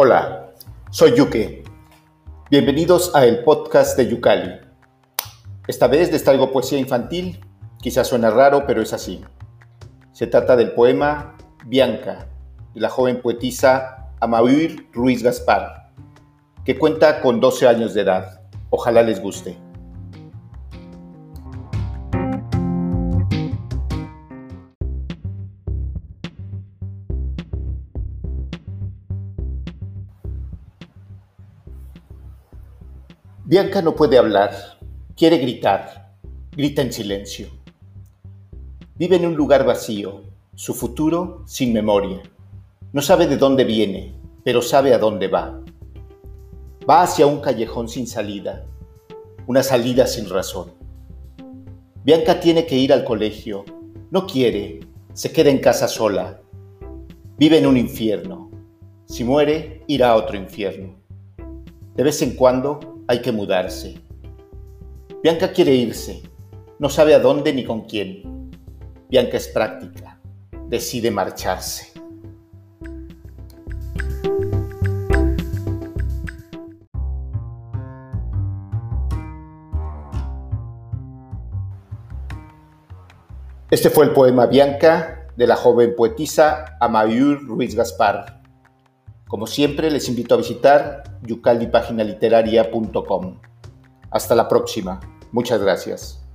Hola, soy Yuke. Bienvenidos a el podcast de Yucali. Esta vez les poesía infantil, quizás suena raro, pero es así. Se trata del poema Bianca, de la joven poetisa Amauir Ruiz Gaspar, que cuenta con 12 años de edad. Ojalá les guste. Bianca no puede hablar, quiere gritar, grita en silencio. Vive en un lugar vacío, su futuro sin memoria. No sabe de dónde viene, pero sabe a dónde va. Va hacia un callejón sin salida, una salida sin razón. Bianca tiene que ir al colegio, no quiere, se queda en casa sola. Vive en un infierno. Si muere, irá a otro infierno. De vez en cuando hay que mudarse. Bianca quiere irse, no sabe a dónde ni con quién. Bianca es práctica, decide marcharse. Este fue el poema Bianca de la joven poetisa Amayur Ruiz Gaspar. Como siempre, les invito a visitar yucalipaginaliteraria.com. Hasta la próxima. Muchas gracias.